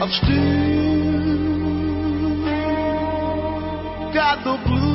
know. I've still got the blues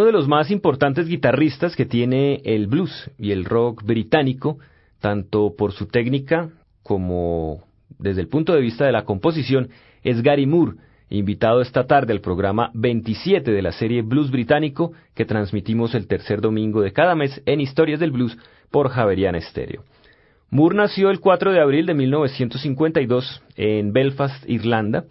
uno de los más importantes guitarristas que tiene el blues y el rock británico, tanto por su técnica como desde el punto de vista de la composición, es Gary Moore, invitado esta tarde al programa 27 de la serie Blues Británico que transmitimos el tercer domingo de cada mes en Historias del Blues por Javeriana Estéreo. Moore nació el 4 de abril de 1952 en Belfast, Irlanda.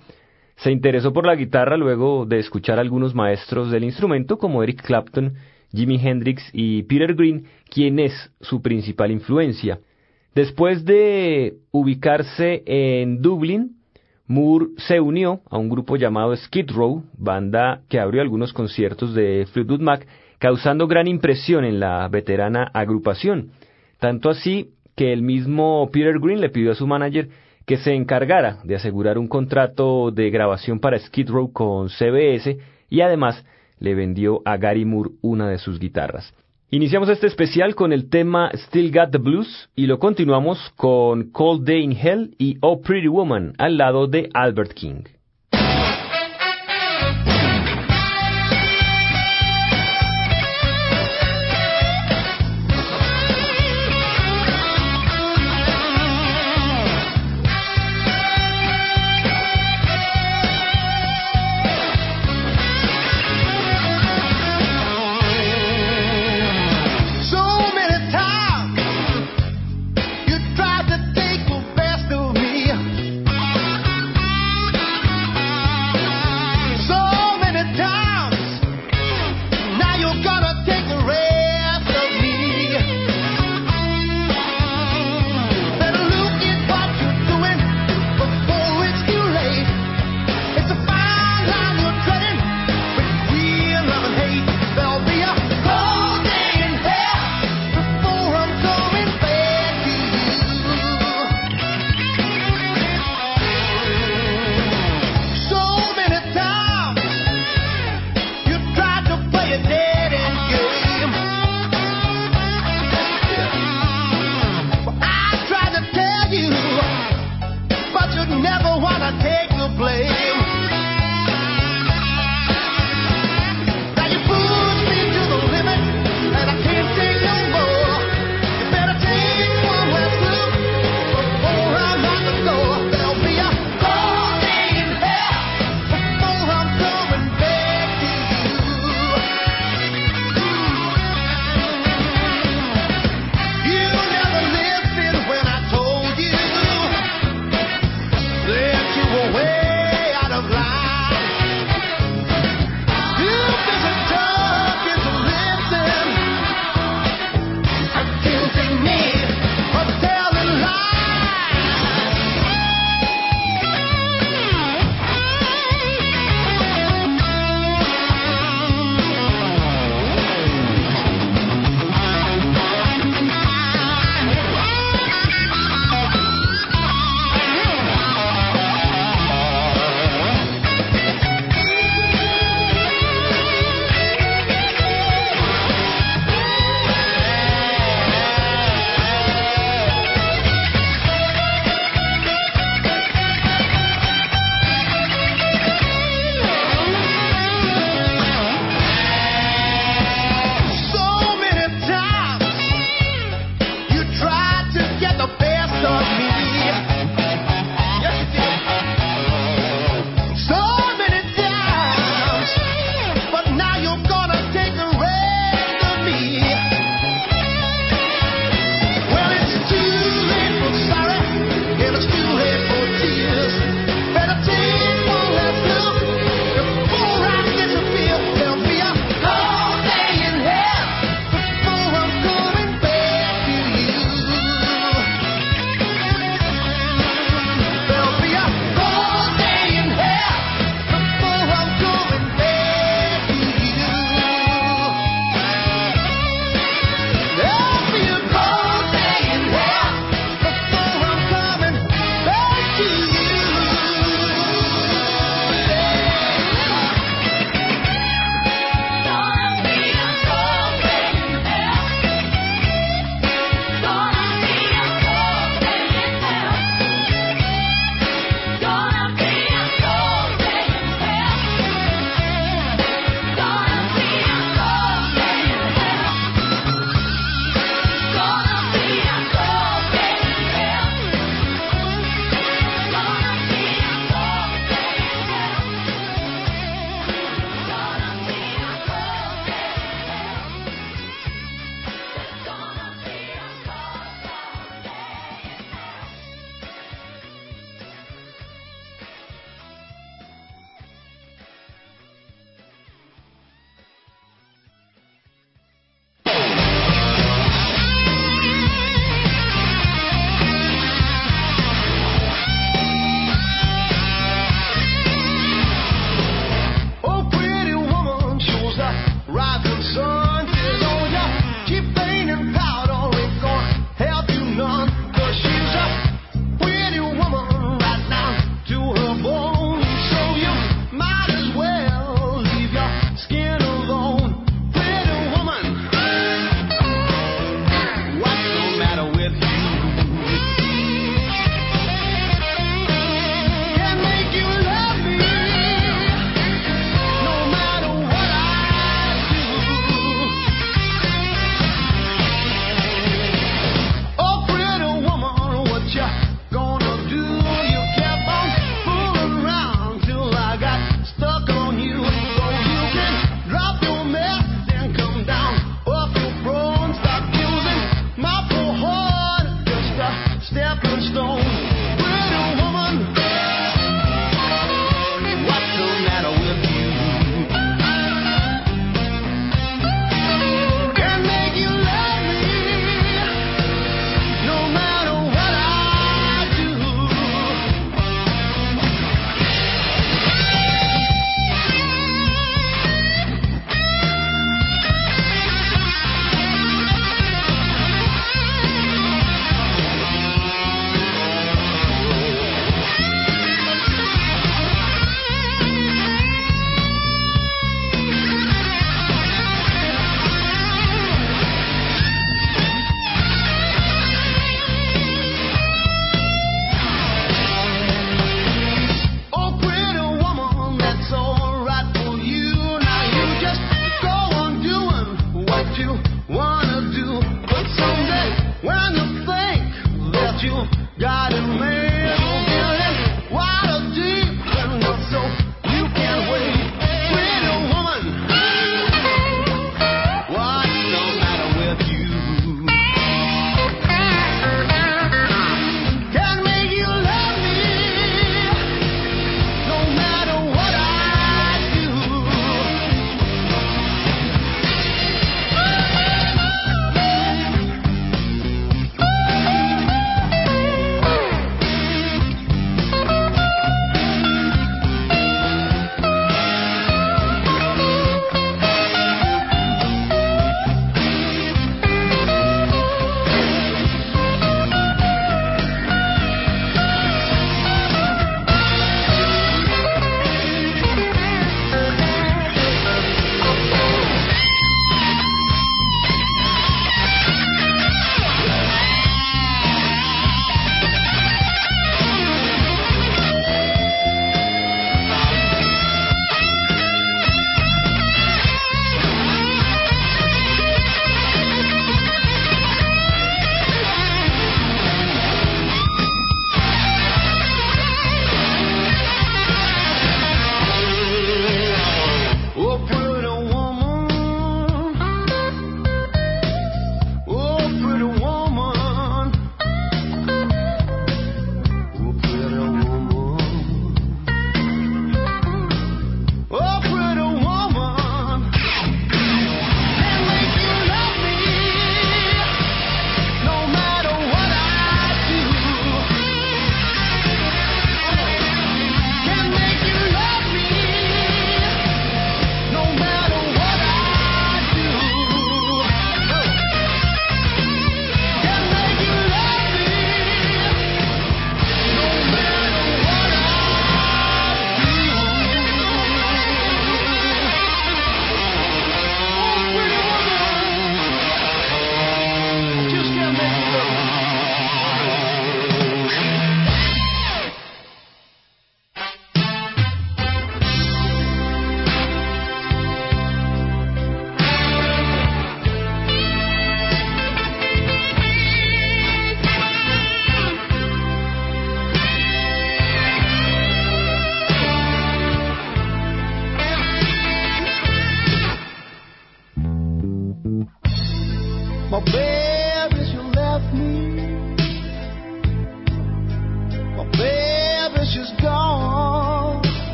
Se interesó por la guitarra luego de escuchar a algunos maestros del instrumento como Eric Clapton, Jimi Hendrix y Peter Green, quien es su principal influencia. Después de ubicarse en Dublin, Moore se unió a un grupo llamado Skid Row, banda que abrió algunos conciertos de Fleetwood Mac, causando gran impresión en la veterana agrupación. Tanto así que el mismo Peter Green le pidió a su manager que se encargara de asegurar un contrato de grabación para Skid Row con CBS y además le vendió a Gary Moore una de sus guitarras. Iniciamos este especial con el tema Still Got the Blues y lo continuamos con Cold Day in Hell y Oh Pretty Woman al lado de Albert King.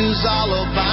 Is all about.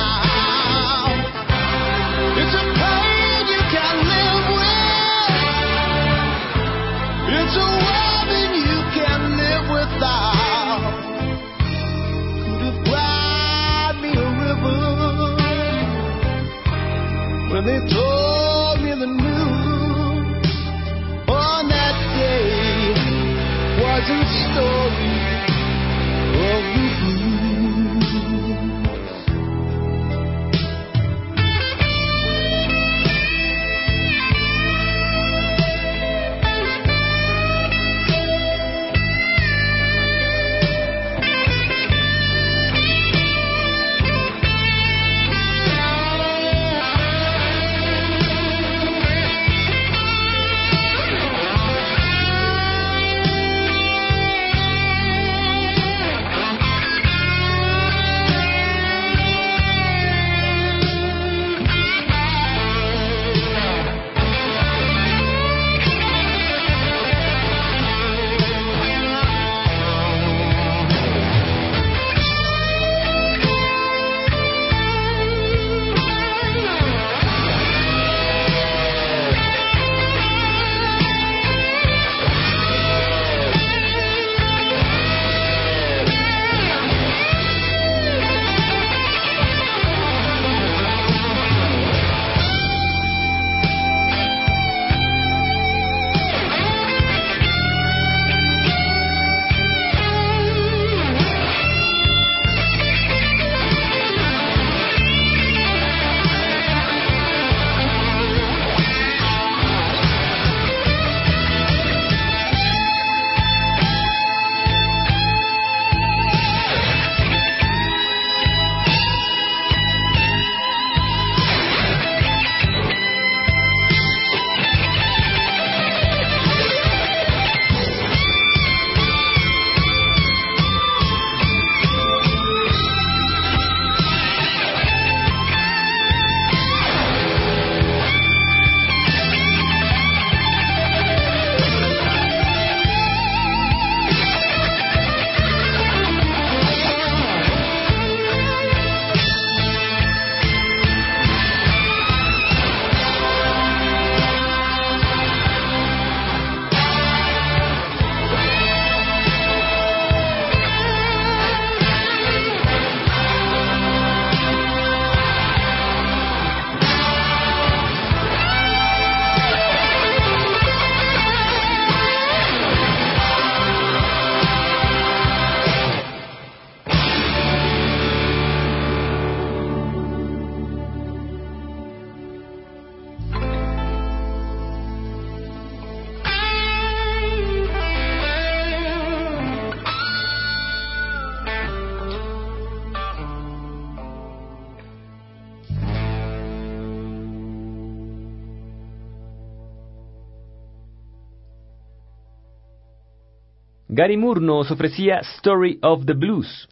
Gary Moore nos ofrecía Story of the Blues.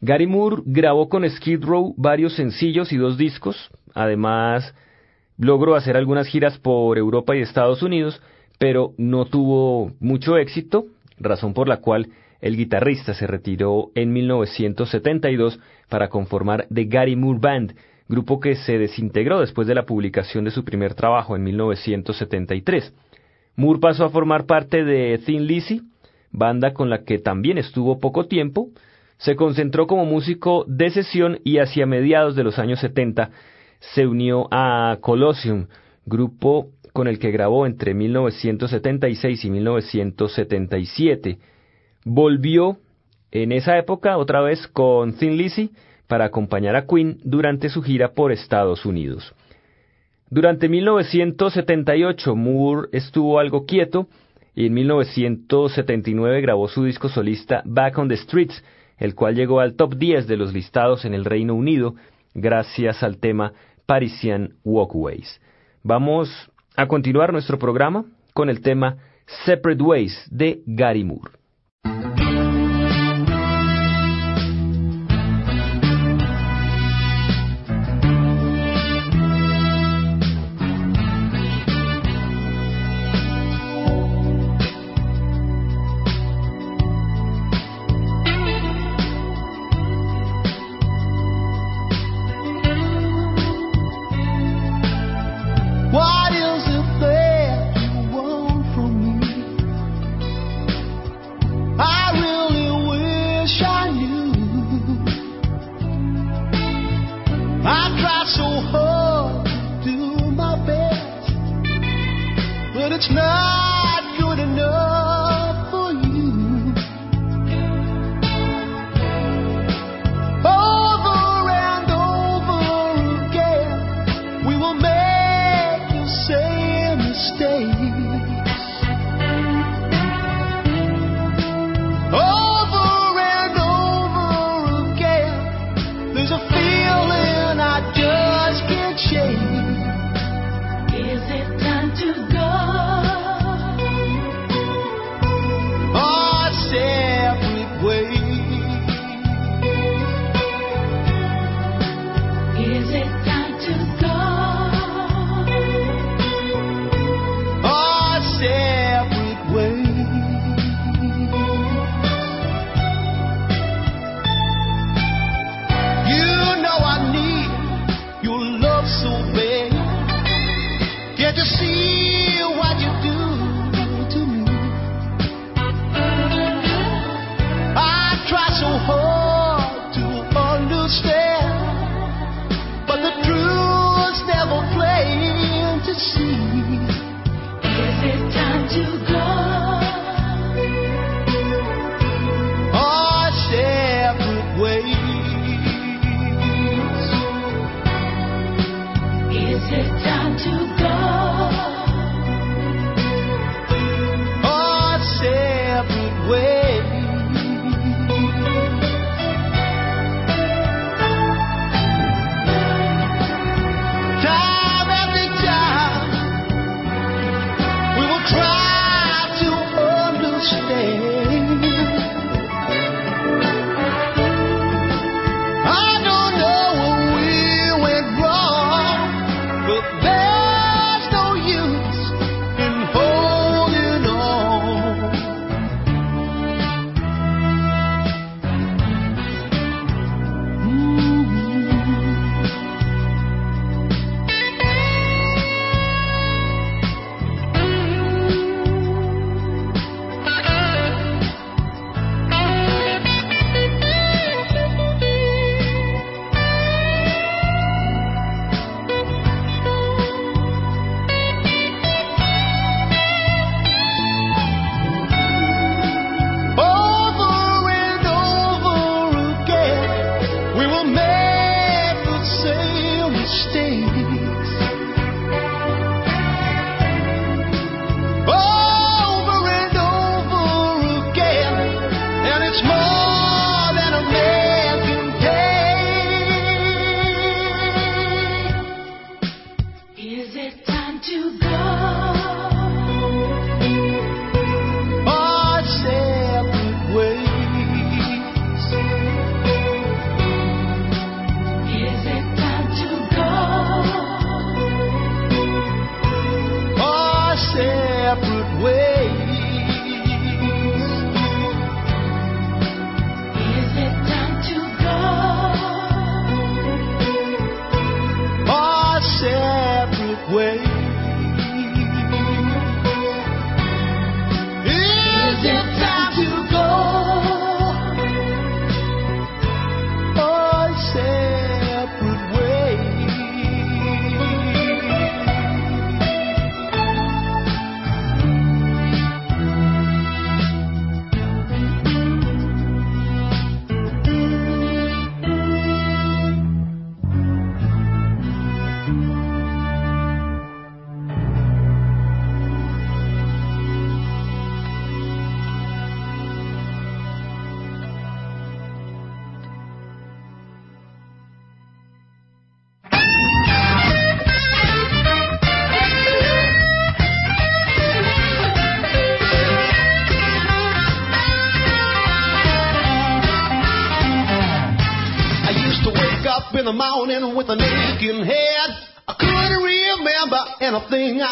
Gary Moore grabó con Skid Row varios sencillos y dos discos. Además, logró hacer algunas giras por Europa y Estados Unidos, pero no tuvo mucho éxito, razón por la cual el guitarrista se retiró en 1972 para conformar The Gary Moore Band, grupo que se desintegró después de la publicación de su primer trabajo en 1973. Moore pasó a formar parte de Thin Lizzy, banda con la que también estuvo poco tiempo, se concentró como músico de sesión y hacia mediados de los años 70 se unió a Colosseum, grupo con el que grabó entre 1976 y 1977. Volvió en esa época otra vez con Thin Lizzy para acompañar a Queen durante su gira por Estados Unidos. Durante 1978 Moore estuvo algo quieto y en 1979 grabó su disco solista Back on the Streets, el cual llegó al top 10 de los listados en el Reino Unido gracias al tema Parisian Walkways. Vamos a continuar nuestro programa con el tema Separate Ways de Gary Moore.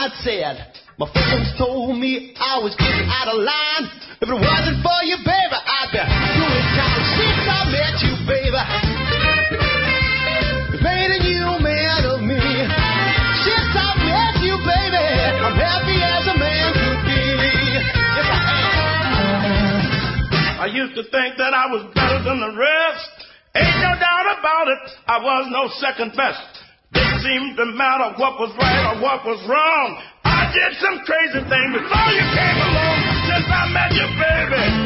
I'd said. My friends told me I was getting out of line. If it wasn't for you, baby, I'd be doing time. Since I met you, baby, you made a new man of me. Since I met you, baby, I'm happy as a man could be. Yes, I am. I used to think that I was better than the rest. Ain't no doubt about it, I was no second best. Didn't seem to matter what was right or what was wrong. I did some crazy thing before you came along. Since I met you, baby,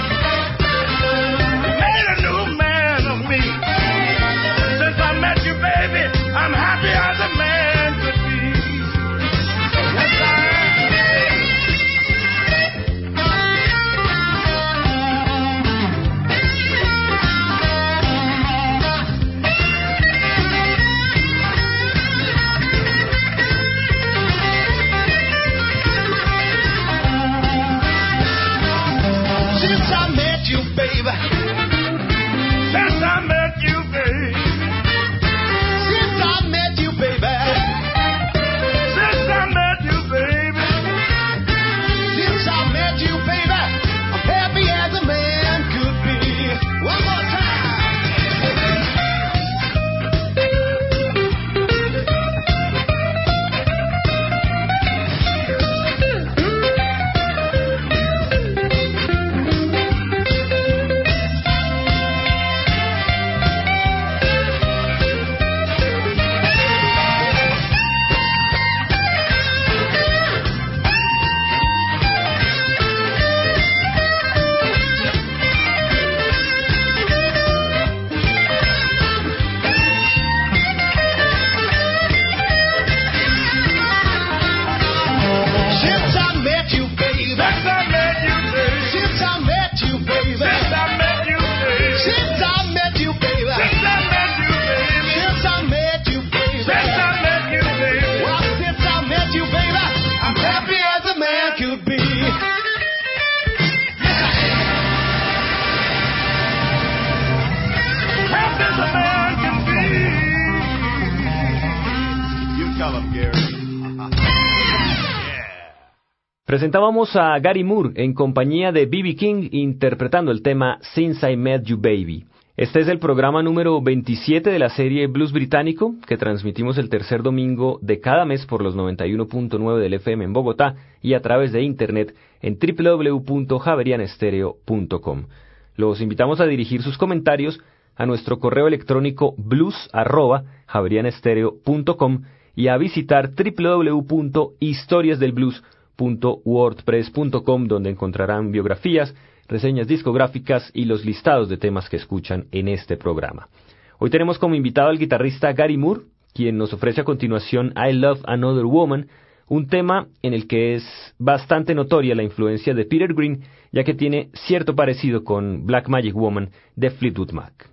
Presentábamos a Gary Moore en compañía de B.B. King interpretando el tema Since I Met You Baby. Este es el programa número 27 de la serie Blues Británico que transmitimos el tercer domingo de cada mes por los 91.9 del FM en Bogotá y a través de internet en www.javerianestereo.com. Los invitamos a dirigir sus comentarios a nuestro correo electrónico blues@javerianestereo.com y a visitar www.historiasdelblues.wordpress.com donde encontrarán biografías, reseñas discográficas y los listados de temas que escuchan en este programa. Hoy tenemos como invitado al guitarrista Gary Moore, quien nos ofrece a continuación I Love Another Woman, un tema en el que es bastante notoria la influencia de Peter Green, ya que tiene cierto parecido con Black Magic Woman de Fleetwood Mac.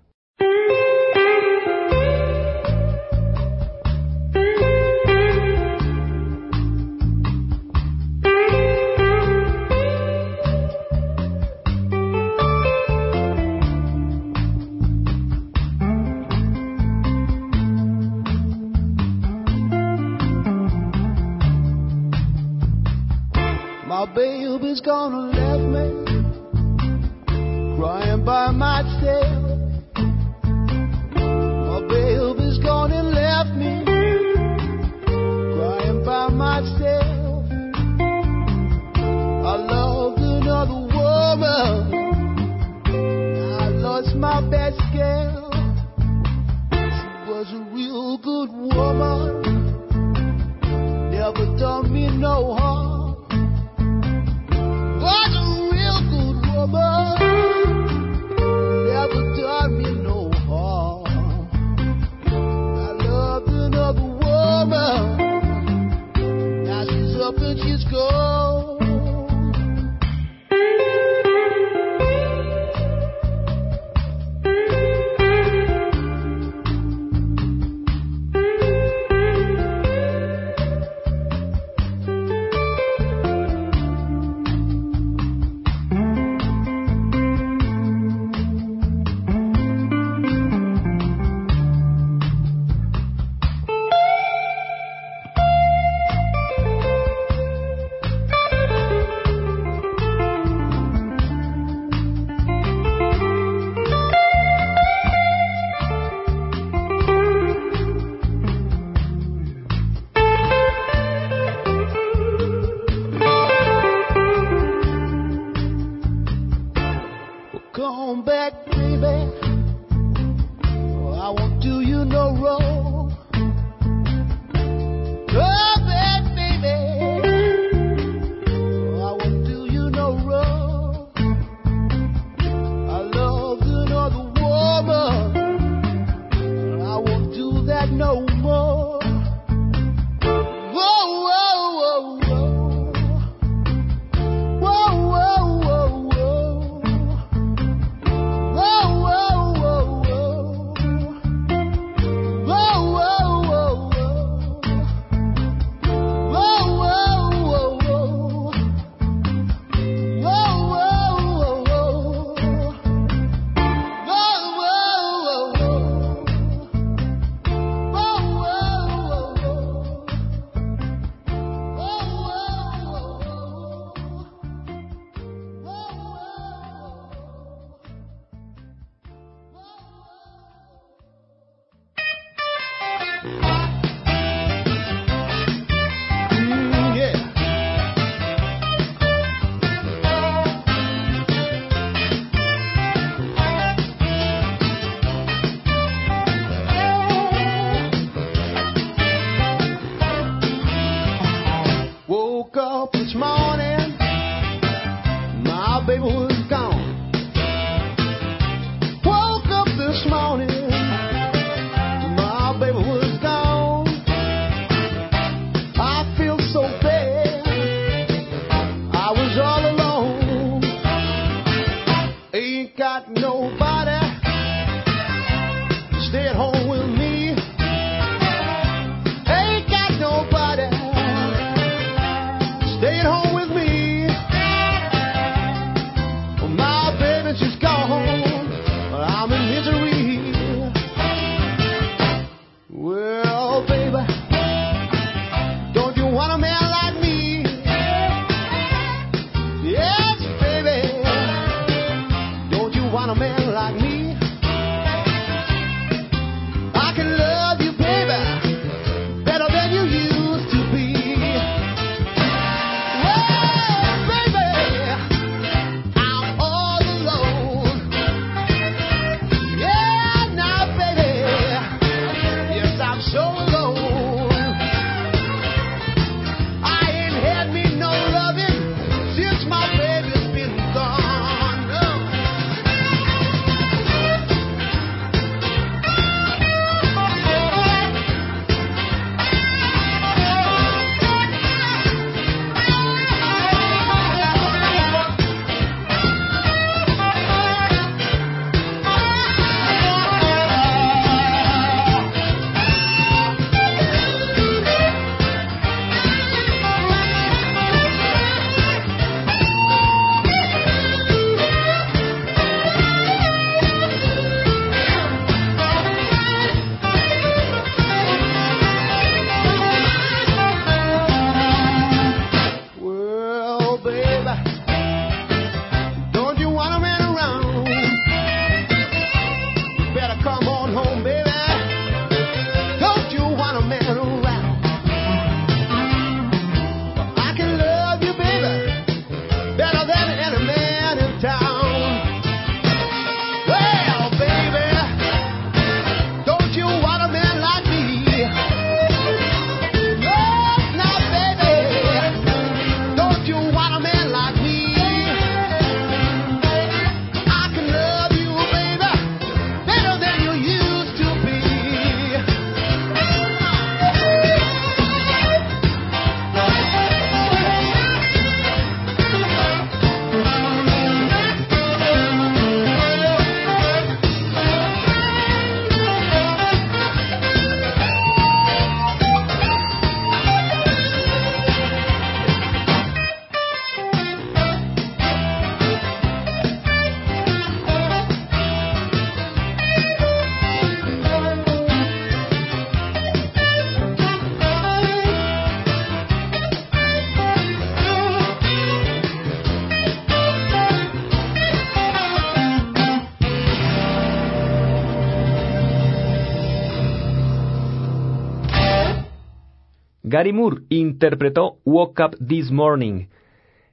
Gary Moore interpretó Woke Up This Morning.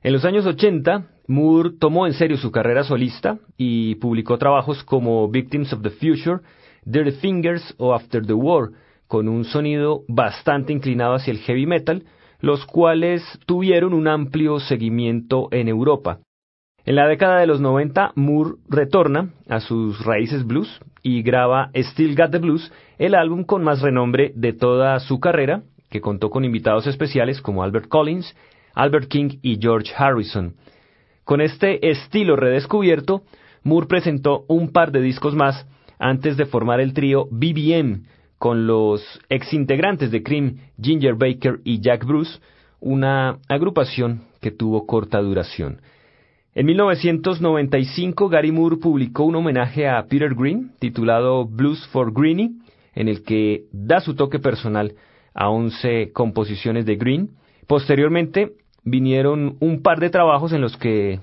En los años 80, Moore tomó en serio su carrera solista y publicó trabajos como Victims of the Future, Dirty Fingers o After the War, con un sonido bastante inclinado hacia el heavy metal, los cuales tuvieron un amplio seguimiento en Europa. En la década de los 90, Moore retorna a sus raíces blues y graba Still Got the Blues, el álbum con más renombre de toda su carrera, que contó con invitados especiales como Albert Collins, Albert King y George Harrison. Con este estilo redescubierto, Moore presentó un par de discos más antes de formar el trío BBM con los exintegrantes de Cream, Ginger Baker y Jack Bruce, una agrupación que tuvo corta duración. En 1995, Gary Moore publicó un homenaje a Peter Green titulado Blues for Greenie, en el que da su toque personal a 11 composiciones de Green. Posteriormente vinieron un par de trabajos en los que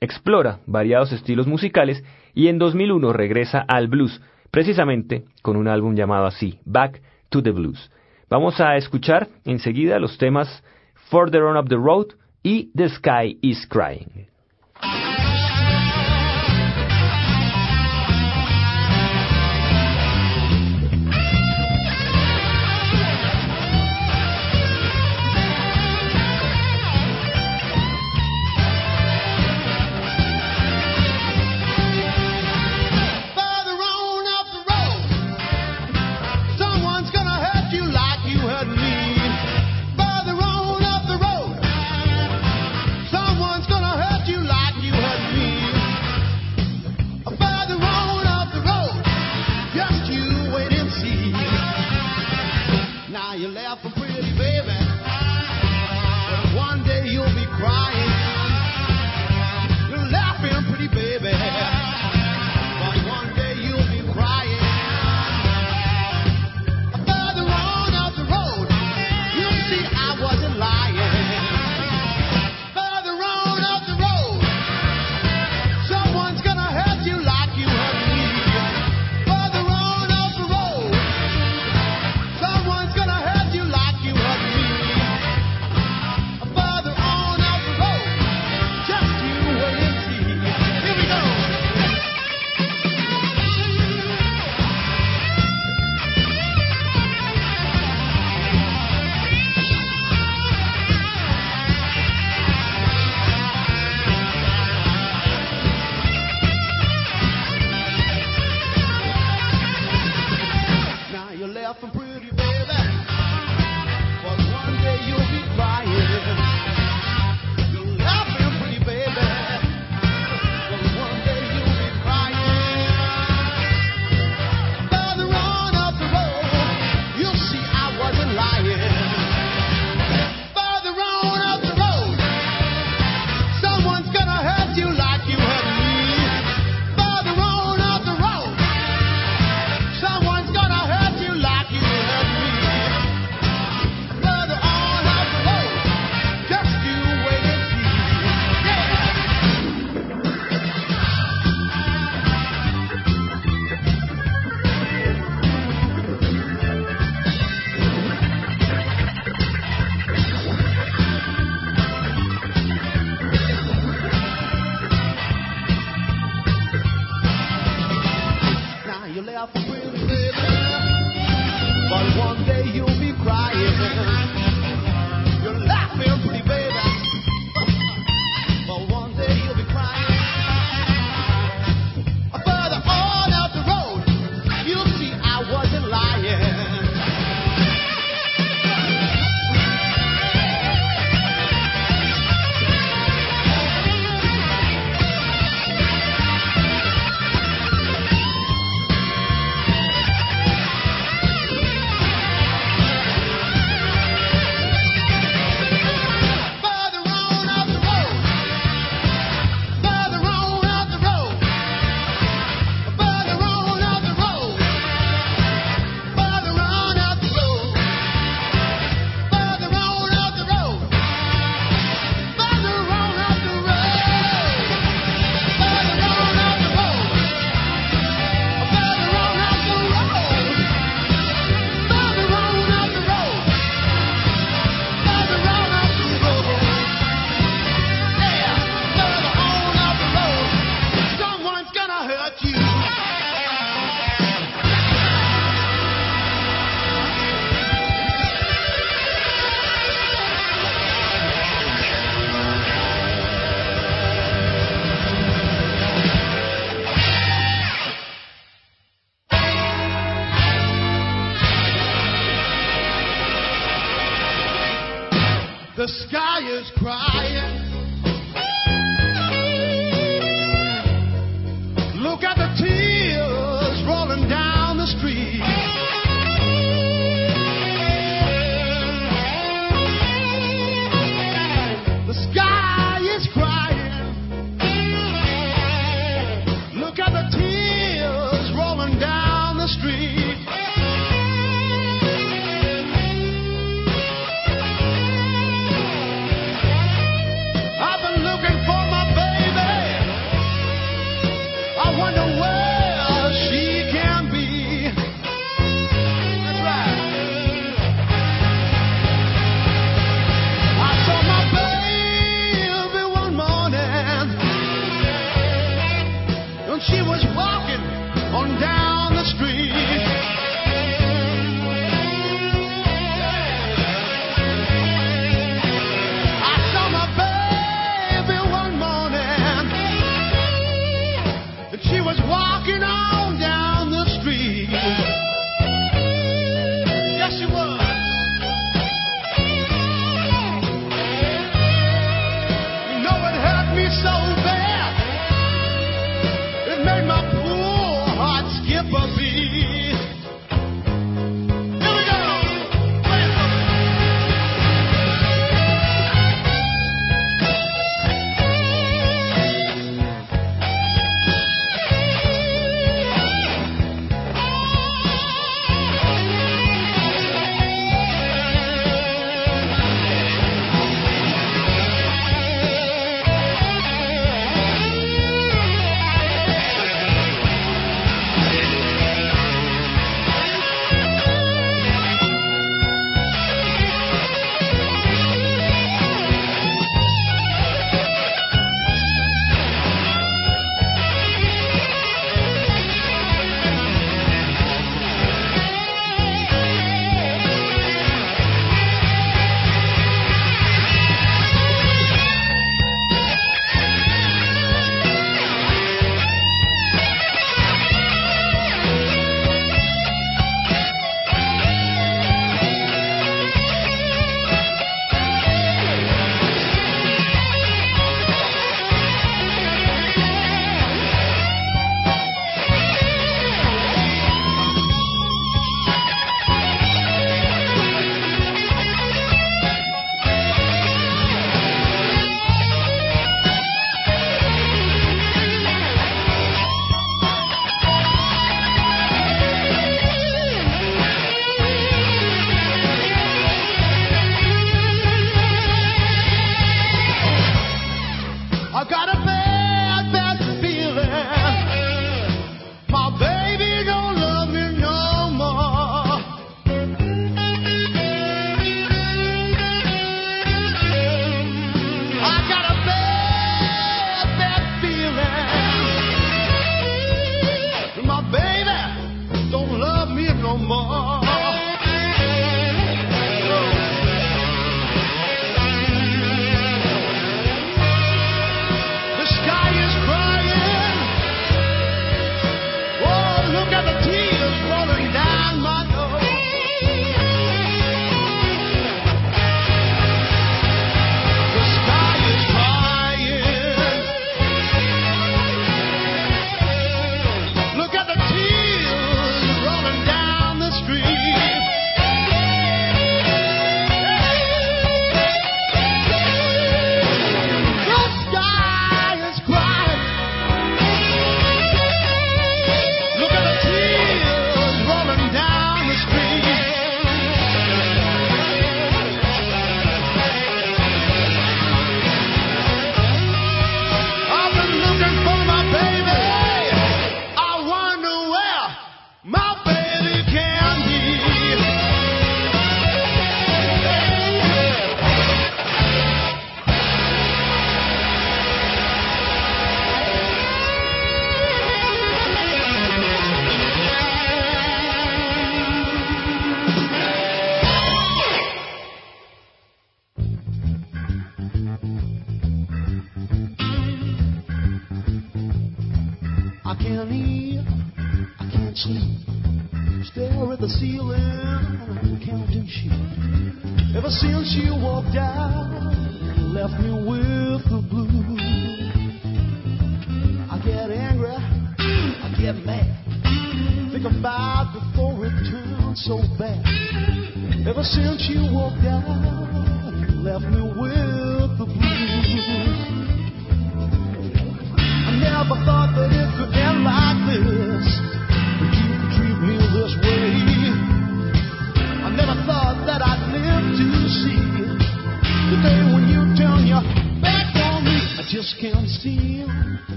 explora variados estilos musicales y en 2001 regresa al blues, precisamente con un álbum llamado así, Back to the Blues. Vamos a escuchar enseguida los temas Further On Up the Road y The Sky is Crying.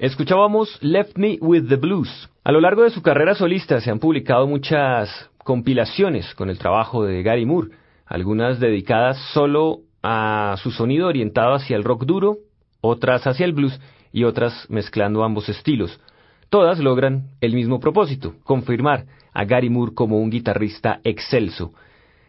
Escuchábamos Left Me with the Blues. A lo largo de su carrera solista se han publicado muchas compilaciones con el trabajo de Gary Moore, algunas dedicadas solo a su sonido orientado hacia el rock duro, otras hacia el blues y otras mezclando ambos estilos. Todas logran el mismo propósito, confirmar a Gary Moore como un guitarrista excelso.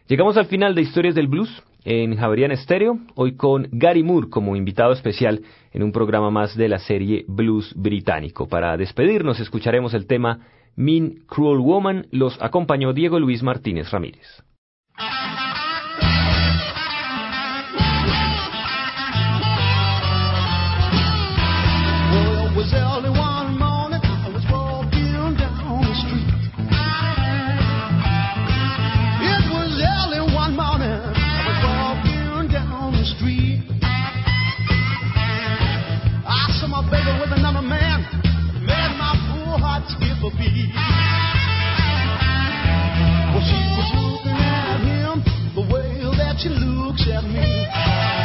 Llegamos al final de Historias del Blues en Javerian Estéreo, hoy con Gary Moore como invitado especial en un programa más de la serie Blues Británico. Para despedirnos escucharemos el tema Mean Cruel Woman, los acompañó Diego Luis Martínez Ramírez. Well, she was looking at him the way that she looks at me.